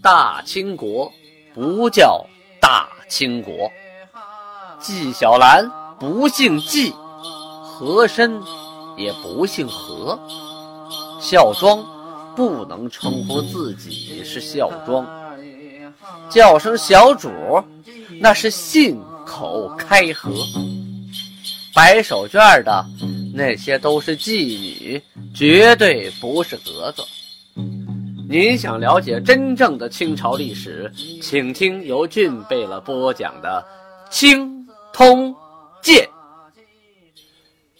大清国不叫大清国。纪晓岚不姓纪，和珅也不姓和。孝庄不能称呼自己是孝庄，叫声小主，那是信口开河。摆手绢的那些都是妓女，绝对不是格格。您想了解真正的清朝历史，请听由俊贝勒播讲的《清通鉴》。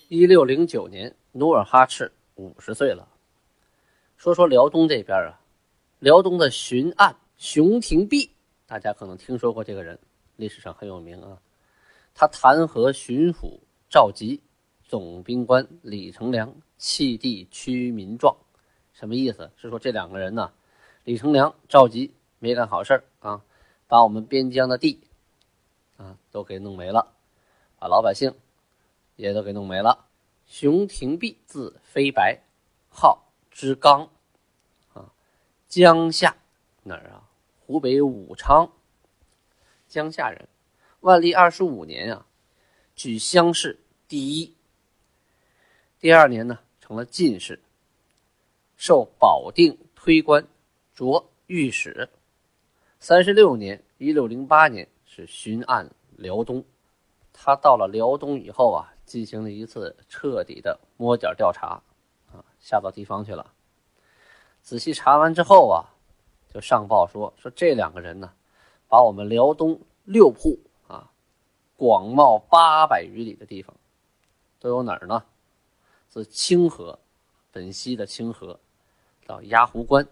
一六零九年，努尔哈赤五十岁了。说说辽东这边啊，辽东的巡按熊廷弼，大家可能听说过这个人，历史上很有名啊。他弹劾巡抚赵佶、总兵官李成梁弃地驱民状，什么意思？是说这两个人呢，李成梁、赵佶没干好事啊，把我们边疆的地啊都给弄没了，把老百姓也都给弄没了。熊廷弼字飞白，号。之刚，啊，江夏哪儿啊？湖北武昌，江夏人。万历二十五年啊，举乡试第一。第二年呢，成了进士，受保定推官，擢御史。三十六年，一六零八年是巡按辽东。他到了辽东以后啊，进行了一次彻底的摸角调查。啊，下到地方去了。仔细查完之后啊，就上报说说这两个人呢，把我们辽东六铺啊，广袤八百余里的地方，都有哪儿呢？自清河，本溪的清河，到鸭湖关，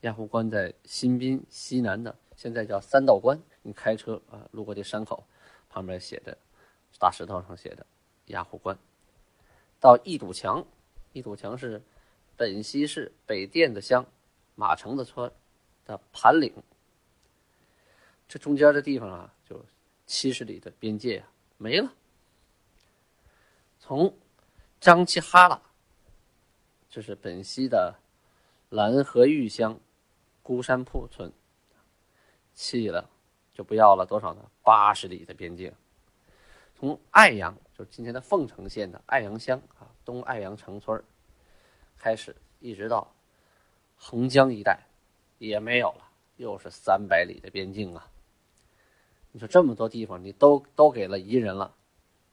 鸭湖关在新宾西南的，现在叫三道关。你开车啊，路过这山口，旁边写着大石头上写的鸭湖关，到一堵墙。一堵墙是本溪市北甸子乡马城子村的盘岭，这中间的地方啊，就七十里的边界啊没了。从张七哈拉，这是本溪的蓝河峪乡孤山铺村，弃了就不要了多少呢？八十里的边境。从爱阳，就是今天的凤城县的爱阳乡啊。东爱阳城村开始，一直到横江一带，也没有了，又是三百里的边境啊！你说这么多地方，你都都给了彝人了，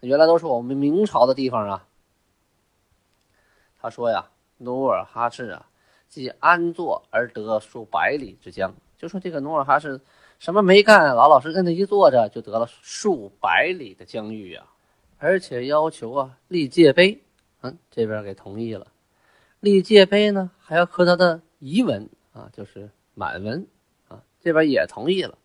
原来都是我们明朝的地方啊。他说呀，努尔哈赤啊，即安坐而得数百里之疆，就说这个努尔哈赤什么没干，老老实实的一坐着，就得了数百里的疆域啊，而且要求啊立界碑。嗯这边给同意了，立界碑呢，还要刻他的遗文啊，就是满文啊。这边也同意了，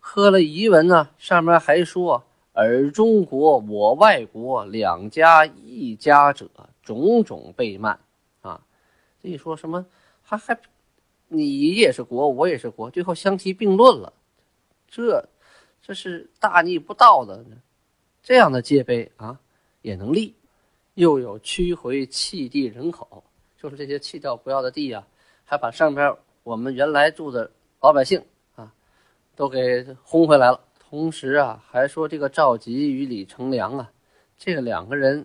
刻了遗文呢，上面还说：“尔中国，我外国，两家一家者，种种被慢。”这一说什么，还还你也是国，我也是国，最后相提并论了，这这是大逆不道的，这样的界碑啊也能立。又有驱回弃地人口，就是这些弃掉不要的地啊，还把上边我们原来住的老百姓啊，都给轰回来了。同时啊，还说这个赵佶与李成梁啊，这个两个人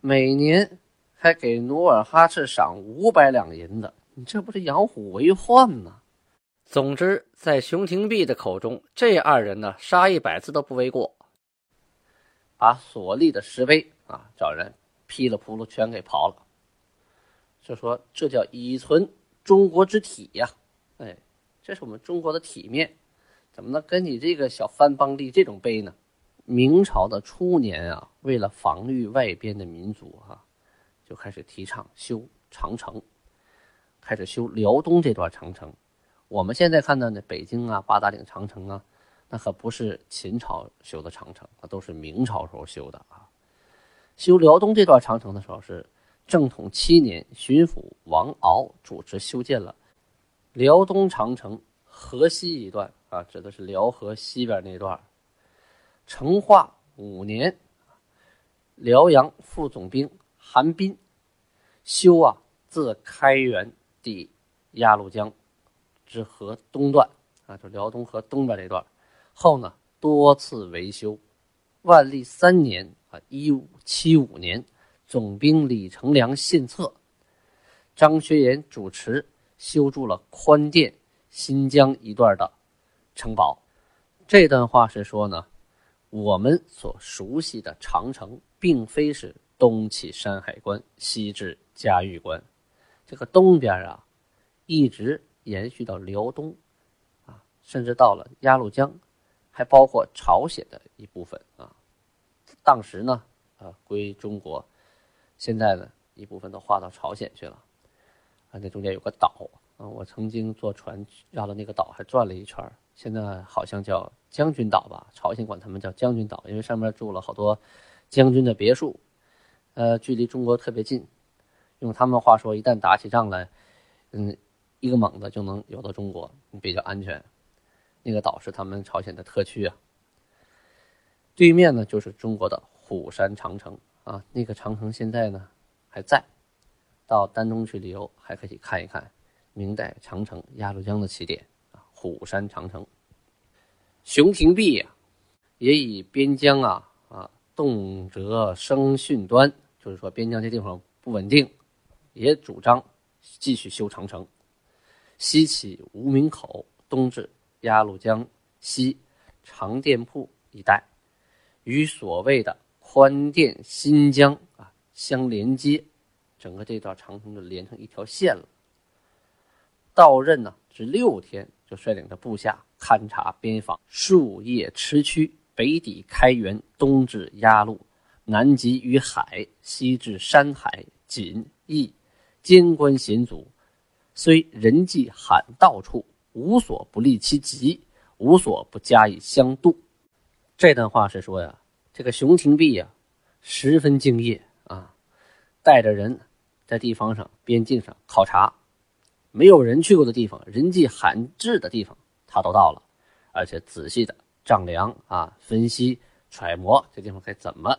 每年还给努尔哈赤赏五百两银子，你这不是养虎为患吗？总之，在熊廷弼的口中，这二人呢，杀一百次都不为过，把所立的石碑。啊！找人噼里扑噜全给刨了，就说这叫以存中国之体呀！哎，这是我们中国的体面，怎么能跟你这个小番邦立这种碑呢？明朝的初年啊，为了防御外边的民族哈，就开始提倡修长城，开始修辽东这段长城。我们现在看到的，北京啊、八达岭长城啊，那可不是秦朝修的长城，那都是明朝时候修的啊。修辽东这段长城的时候，是正统七年，巡抚王敖主持修建了辽东长城河西一段啊，指的是辽河西边那段。成化五年，辽阳副总兵韩彬修啊，自开元抵鸭绿江，之河东段啊，就辽东河东边这段，后呢多次维修。万历三年啊，一五七五年，总兵李成梁献策，张学言主持修筑了宽甸、新疆一段的城堡。这段话是说呢，我们所熟悉的长城，并非是东起山海关，西至嘉峪关，这个东边啊，一直延续到辽东，啊，甚至到了鸭绿江。还包括朝鲜的一部分啊，当时呢，啊归中国，现在呢一部分都划到朝鲜去了，啊那中间有个岛啊，我曾经坐船绕了那个岛还转了一圈，现在好像叫将军岛吧，朝鲜管他们叫将军岛，因为上面住了好多将军的别墅，呃距离中国特别近，用他们话说，一旦打起仗来，嗯一个猛子就能游到中国，比较安全。那个岛是他们朝鲜的特区啊。对面呢就是中国的虎山长城啊，那个长城现在呢还在，到丹东去旅游还可以看一看明代长城鸭绿江的起点啊，虎山长城。熊廷弼呀，也以边疆啊啊动辄生汛端，就是说边疆这地方不稳定，也主张继续修长城，西起无名口，东至。鸭绿江西长店铺一带，与所谓的宽甸新疆啊相连接，整个这段长城就连成一条线了。到任呢，只六天，就率领着部下勘察边防，树叶驰驱，北抵开原，东至鸭绿，南极于海，西至山海，锦义，监关险阻，虽人迹罕到处。无所不利其极，无所不加以相度。这段话是说呀，这个熊廷弼呀，十分敬业啊，带着人在地方上、边境上考察，没有人去过的地方、人迹罕至的地方，他都到了，而且仔细的丈量啊、分析、揣摩这地方该怎么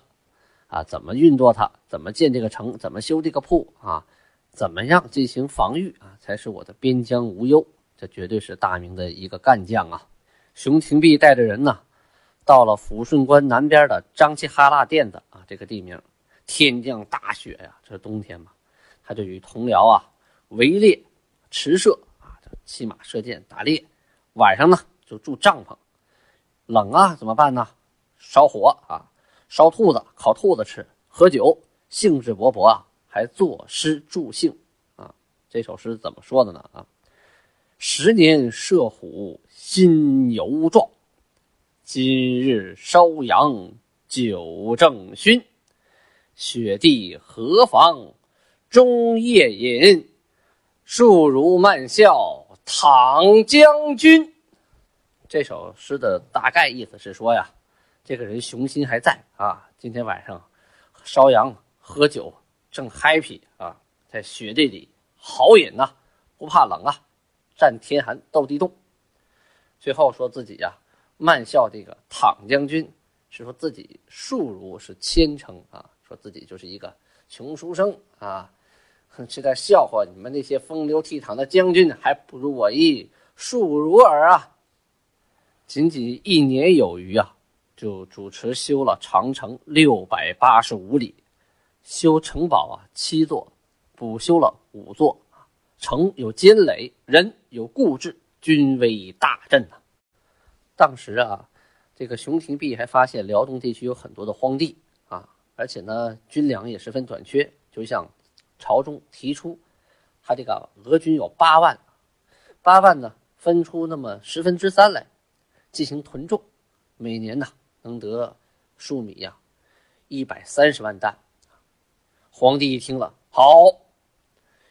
啊、怎么运作它、怎么建这个城、怎么修这个铺啊、怎么样进行防御啊，才是我的边疆无忧。这绝对是大明的一个干将啊！熊廷弼带着人呢，到了抚顺关南边的张齐哈腊甸子啊，这个地名，天降大雪呀，这是冬天嘛，他就与同僚啊围猎、持射啊，骑马射箭打猎，晚上呢就住帐篷，冷啊怎么办呢？烧火啊，烧兔子、烤兔子吃，喝酒，兴致勃勃啊，还作诗助兴啊。这首诗怎么说的呢？啊？十年射虎心犹壮，今日烧羊酒正醺。雪地何妨终夜饮，树如慢笑唐将军。这首诗的大概意思是说呀，这个人雄心还在啊，今天晚上烧羊喝酒正 happy 啊，在雪地里好饮呐，不怕冷啊。战天寒，斗地冻。最后说自己呀，慢笑这个躺将军，是说自己庶如是谦称啊，说自己就是一个穷书生啊，是在笑话你们那些风流倜傥的将军，还不如我一庶如儿啊。仅仅一年有余啊，就主持修了长城六百八十五里，修城堡啊七座，补修了五座。城有坚垒，人有固志，军威大振呐。当时啊，这个熊廷弼还发现辽东地区有很多的荒地啊，而且呢，军粮也十分短缺。就向朝中提出，他这个俄军有八万，八万呢分出那么十分之三来进行屯种，每年呢能得数米呀一百三十万担。皇帝一听了，好，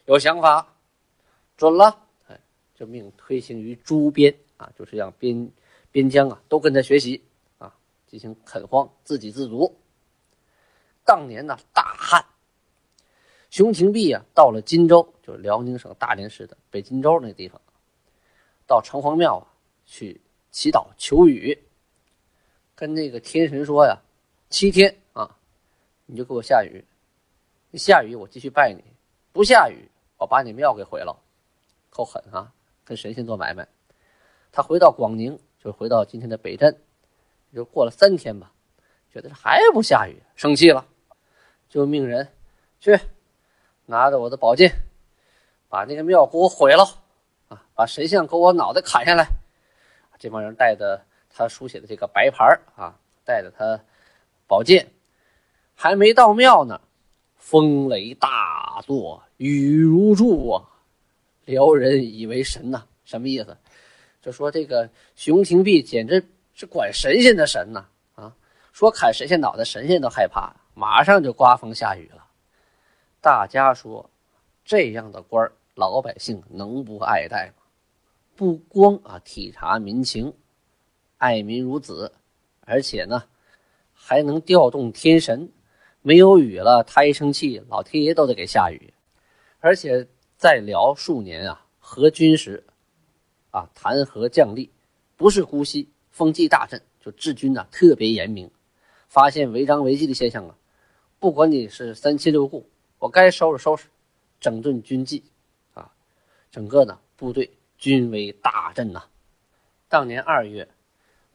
有想法。准了，哎，就命推行于诸边啊，就是让边边疆啊都跟他学习啊，进行垦荒，自给自足。当年呢，大旱，熊廷弼啊到了荆州，就是辽宁省大连市的北荆州那地方，到城隍庙啊去祈祷求雨，跟那个天神说呀，七天啊，你就给我下雨，下雨我继续拜你，不下雨我把你庙给毁了。够狠啊！跟神仙做买卖。他回到广宁，就回到今天的北镇，就过了三天吧，觉得还不下雨，生气了，就命人去拿着我的宝剑，把那个庙给我毁了啊！把神像给我脑袋砍下来。这帮人带着他书写的这个白牌啊，带着他宝剑，还没到庙呢，风雷大作，雨如注啊！辽人以为神呐，什么意思？就说这个熊廷弼简直是管神仙的神呐！啊，说砍神仙脑袋，神仙都害怕，马上就刮风下雨了。大家说，这样的官老百姓能不爱戴吗？不光啊体察民情，爱民如子，而且呢，还能调动天神。没有雨了，他一生气，老天爷都得给下雨。而且在辽数年啊，和军时，啊弹劾将吏，不是姑息，封记大臣，就治军呢特别严明。发现违章违纪的现象啊，不管你是三七六故，我该收拾收拾，整顿军纪，啊，整个呢部队。军威大振呐！当年二月，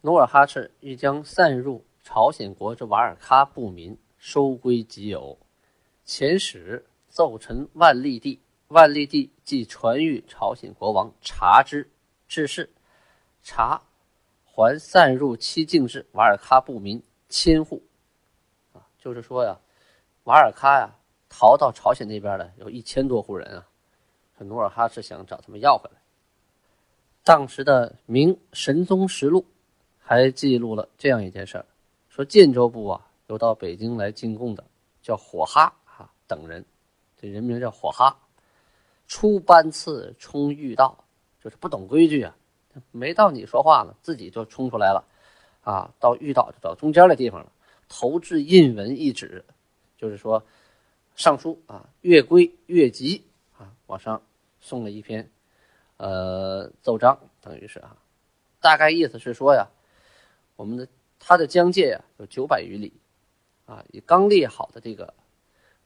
努尔哈赤欲将散入朝鲜国之瓦尔喀部民收归己有，遣使奏陈万历帝，万历帝即传谕朝鲜国王察之，致仕，察还散入七境之瓦尔喀部民千户。啊，就是说呀，瓦尔喀呀，逃到朝鲜那边的有一千多户人啊，努尔哈赤想找他们要回来。当时的《明神宗实录》还记录了这样一件事儿：说建州部啊，有到北京来进贡的，叫火哈啊等人，这人名叫火哈，出班次冲御道，就是不懂规矩啊，没到你说话呢，自己就冲出来了，啊，到御道就到中间的地方了，投掷印文一纸，就是说上书啊，越规越急啊，往上送了一篇。呃，奏章等于是啊，大概意思是说呀，我们的它的疆界呀有九百余里，啊，以刚列好的这个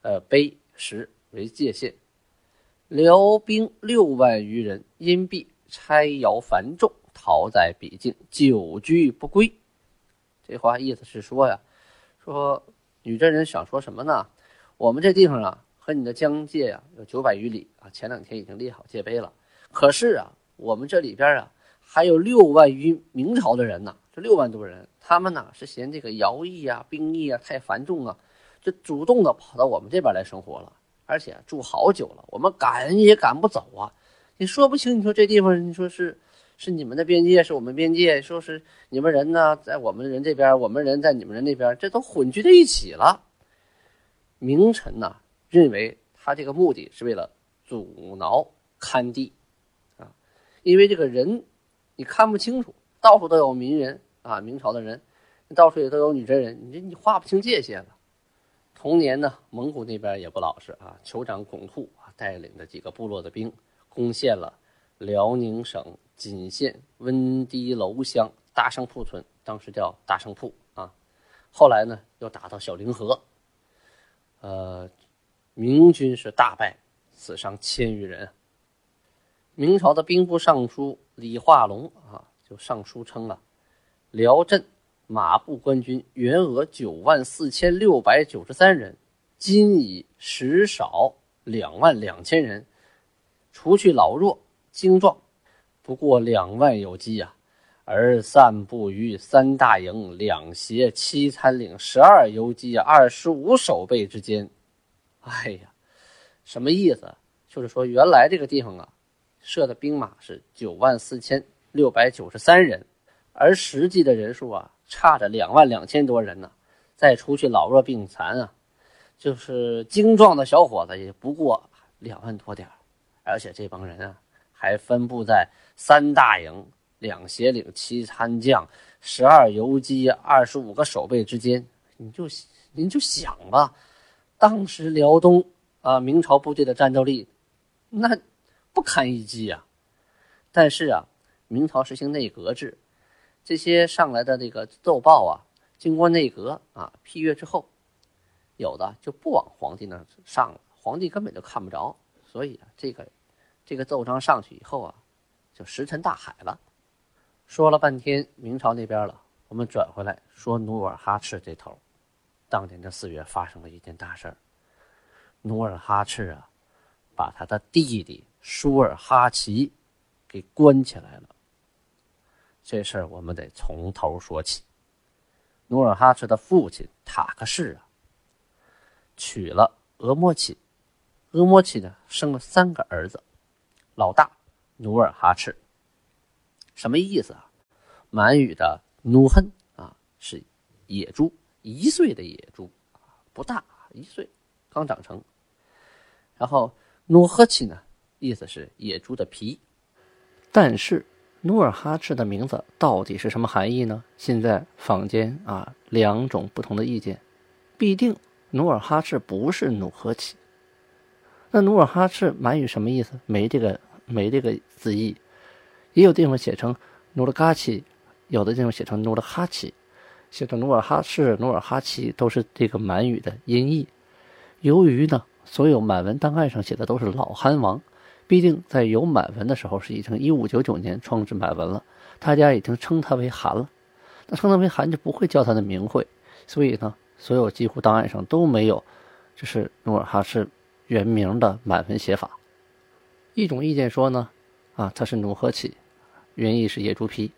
呃碑石为界限，辽兵六万余人因避差徭繁重，逃在彼境，久居不归。这话意思是说呀，说女真人想说什么呢？我们这地方啊和你的疆界呀有九百余里啊，前两天已经列好界碑了。可是啊，我们这里边啊还有六万余明朝的人呢，这六万多人，他们呢是嫌这个徭役啊、兵役啊太繁重啊，就主动的跑到我们这边来生活了，而且住好久了，我们赶也赶不走啊。你说不清，你说这地方，你说是是你们的边界，是我们边界，说是你们人呢在我们人这边，我们人在你们人那边，这都混居在一起了。明臣呢认为他这个目的是为了阻挠勘地啊。因为这个人，你看不清楚，到处都有名人啊，明朝的人，到处也都有女真人，你这你划不清界限了。同年呢，蒙古那边也不老实啊，酋长巩兔啊带领着几个部落的兵，攻陷了辽宁省锦县温堤楼乡大胜铺村，当时叫大胜铺啊，后来呢又打到小凌河，呃，明军是大败，死伤千余人。明朝的兵部尚书李化龙啊，就上书称啊，辽镇马步官军员额九万四千六百九十三人，今已食少两万两千人，除去老弱精壮，不过两万有计啊，而散布于三大营、两协、七参领、十二游击、二十五守备之间。哎呀，什么意思？就是说原来这个地方啊。设的兵马是九万四千六百九十三人，而实际的人数啊，差着两万两千多人呢。再除去老弱病残啊，就是精壮的小伙子也不过两万多点而且这帮人啊，还分布在三大营、两协领、七参将、十二游击、二十五个守备之间。你就您就想吧，当时辽东啊，明朝部队的战斗力，那。不堪一击呀！但是啊，明朝实行内阁制，这些上来的这个奏报啊，经过内阁啊批阅之后，有的就不往皇帝那上了，皇帝根本就看不着。所以啊，这个这个奏章上去以后啊，就石沉大海了。说了半天明朝那边了，我们转回来说努尔哈赤这头，当年的四月发生了一件大事儿，努尔哈赤啊，把他的弟弟舒尔哈齐给关起来了。这事儿我们得从头说起。努尔哈赤的父亲塔克氏啊，娶了额莫齐，额莫齐呢生了三个儿子，老大努尔哈赤，什么意思啊？满语的努亨啊是野猪，一岁的野猪不大，一岁刚长成。然后努赫齐呢，意思是野猪的皮，但是。努尔哈赤的名字到底是什么含义呢？现在坊间啊两种不同的意见，必定努尔哈赤不是努赫齐。那努尔哈赤满语什么意思？没这个没这个字义，也有地方写成努尔嘎齐，有的地方写成努尔哈齐，写成努尔哈赤、努尔哈齐都是这个满语的音译。由于呢，所有满文档案上写的都是老憨王。必定在有满文的时候是已经一五九九年创制满文了，大家已经称他为韩了。那称他为韩就不会叫他的名讳，所以呢，所有几乎档案上都没有，这是努尔哈赤原名的满文写法。一种意见说呢，啊，他是努赫齐，原意是野猪皮，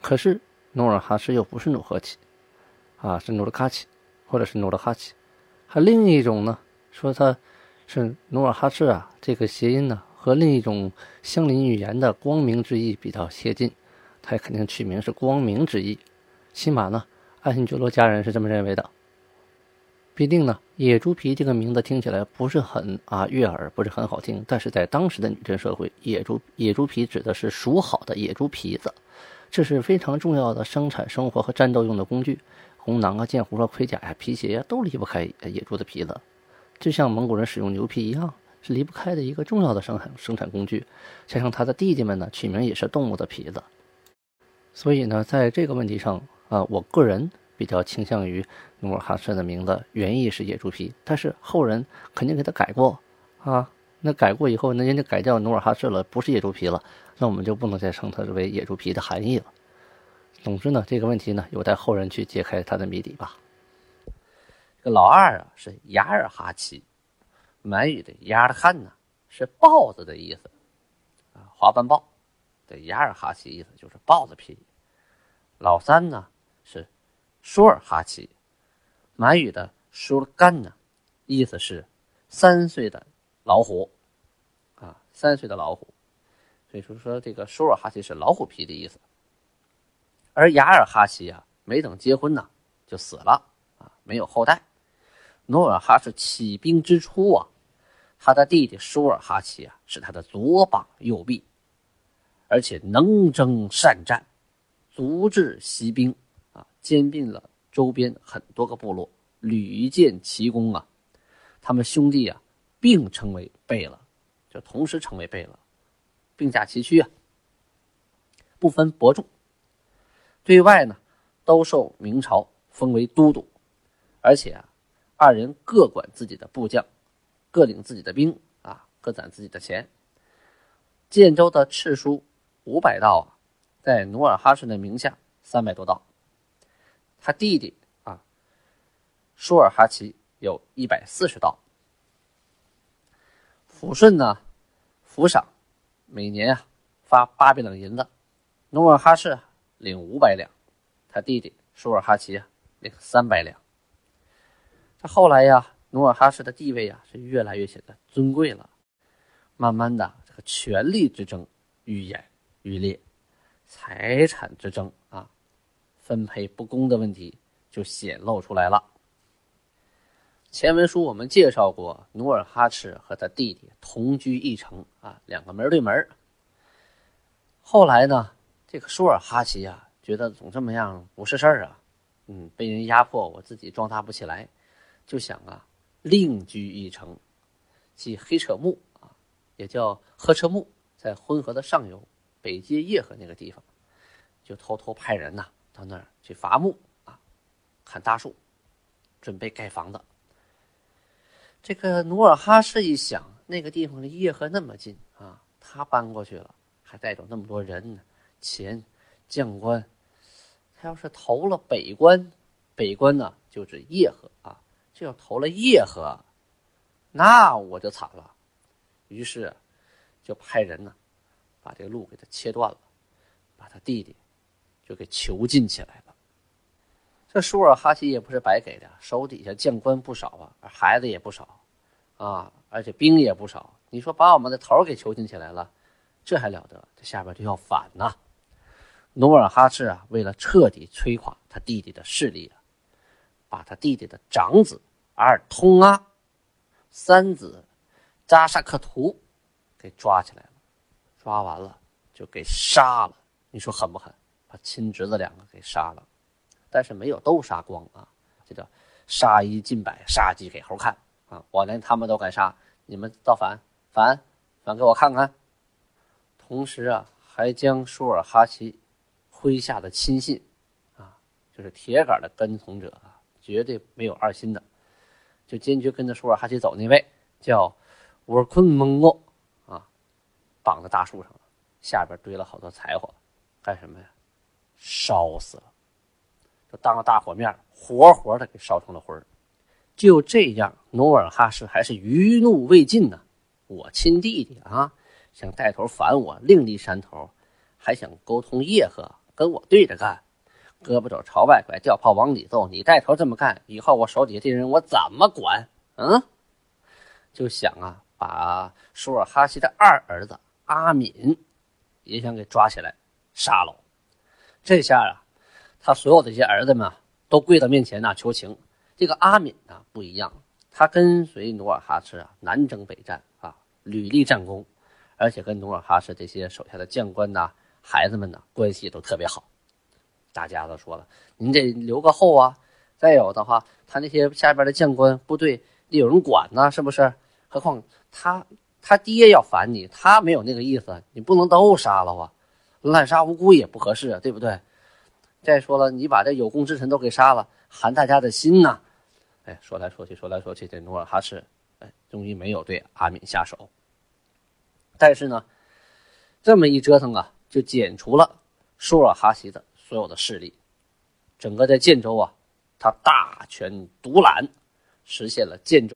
可是努尔哈赤又不是努赫齐，啊，是努尔卡齐，或者是努尔哈齐。还另一种呢，说他。是努尔哈赤啊，这个谐音呢和另一种相邻语言的“光明”之意比较接近，他肯定取名是“光明”之意。起码呢，爱新觉罗家人是这么认为的。毕竟呢，野猪皮这个名字听起来不是很啊悦耳，不是很好听。但是在当时的女真社会，野猪野猪皮指的是熟好的野猪皮子，这是非常重要的生产生活和战斗用的工具，红囊啊、剑壶啊、盔甲呀、皮鞋呀，都离不开野猪的皮子。就像蒙古人使用牛皮一样，是离不开的一个重要的生产生产工具。加上他的弟弟们呢，取名也是动物的皮子。所以呢，在这个问题上啊，我个人比较倾向于努尔哈赤的名字原意是野猪皮，但是后人肯定给他改过啊。那改过以后，那人家改叫努尔哈赤了，不是野猪皮了，那我们就不能再称它为野猪皮的含义了。总之呢，这个问题呢，有待后人去揭开它的谜底吧。老二啊是雅尔哈齐，满语的雅尔汉呢是豹子的意思，啊，花斑豹，的雅尔哈齐意思就是豹子皮。老三呢是舒尔哈齐，满语的舒尔干呢，意思是三岁的老虎，啊，三岁的老虎，所以说说这个舒尔哈齐是老虎皮的意思。而雅尔哈齐啊，没等结婚呢就死了，啊，没有后代。努尔哈赤起兵之初啊，他的弟弟舒尔哈齐啊是他的左膀右臂，而且能征善战，足智习兵啊，兼并了周边很多个部落，屡建奇功啊。他们兄弟啊并称为贝勒，就同时成为贝勒，并驾齐驱啊，不分伯仲。对外呢都受明朝封为都督，而且啊。二人各管自己的部将，各领自己的兵啊，各攒自己的钱。建州的敕书五百道，在努尔哈赤的名下三百多道。他弟弟啊，舒尔哈齐有一百四十道。抚顺呢，抚赏每年啊发八百两银子，努尔哈赤领五百两，他弟弟舒尔哈齐啊领三百两。这后来呀，努尔哈赤的地位啊是越来越显得尊贵了。慢慢的，这个权力之争愈演愈烈，财产之争啊，分配不公的问题就显露出来了。前文书我们介绍过，努尔哈赤和他弟弟同居一城啊，两个门对门。后来呢，这个舒尔哈齐啊，觉得总这么样不是事儿啊，嗯，被人压迫，我自己壮大不起来。就想啊，另居一城，即黑扯木啊，也叫赫车木，在浑河的上游，北接叶河那个地方，就偷偷派人呐到那儿去伐木啊，砍大树，准备盖房子。这个努尔哈赤一想，那个地方离叶河那么近啊，他搬过去了，还带走那么多人呢，钱、将官。他要是投了北关，北关呢就是叶赫啊，这要投了叶赫，那我就惨了。于是就派人呢，把这个路给他切断了，把他弟弟就给囚禁起来了。这舒尔哈齐也不是白给的，手底下将官不少啊，孩子也不少啊，而且兵也不少。你说把我们的头给囚禁起来了，这还了得？这下边就要反呐！努尔哈赤啊，为了彻底摧垮他弟弟的势力啊，把他弟弟的长子阿尔通阿、三子扎沙克图给抓起来了，抓完了就给杀了。你说狠不狠？把亲侄子两个给杀了。但是没有都杀光啊，这叫杀一儆百，杀鸡给猴看啊！我连他们都敢杀，你们造反反反给我看看！同时啊，还将舒尔哈齐麾下的亲信啊，就是铁杆的跟从者，绝对没有二心的，就坚决跟着舒尔哈齐走那位叫乌尔坤蒙诺啊，绑在大树上了，下边堆了好多柴火，干什么呀？烧死了。就当着大火面，活活的给烧成了灰。就这样，努尔哈赤还是余怒未尽呢。我亲弟弟啊，想带头反我，另立山头，还想沟通叶赫跟我对着干，胳膊肘朝外拐，吊炮往里揍。你带头这么干，以后我手底下这人我怎么管？嗯，就想啊，把舒尔哈齐的二儿子阿敏也想给抓起来杀了。这下啊。他所有的这些儿子们都跪到面前呐求情。这个阿敏呢不一样，他跟随努尔哈赤啊南征北战啊，屡立战功，而且跟努尔哈赤这些手下的将官呐、孩子们呢关系都特别好。大家都说了，您得留个后啊。再有的话，他那些下边的将官部队得有人管呢，是不是？何况他他爹要反你，他没有那个意思，你不能都杀了啊，滥杀无辜也不合适，对不对？再说了，你把这有功之臣都给杀了，寒大家的心呐！哎，说来说去，说来说去，这努尔哈赤，哎，终于没有对阿敏下手。但是呢，这么一折腾啊，就剪除了舒尔哈齐的所有的势力，整个在建州啊，他大权独揽，实现了建州。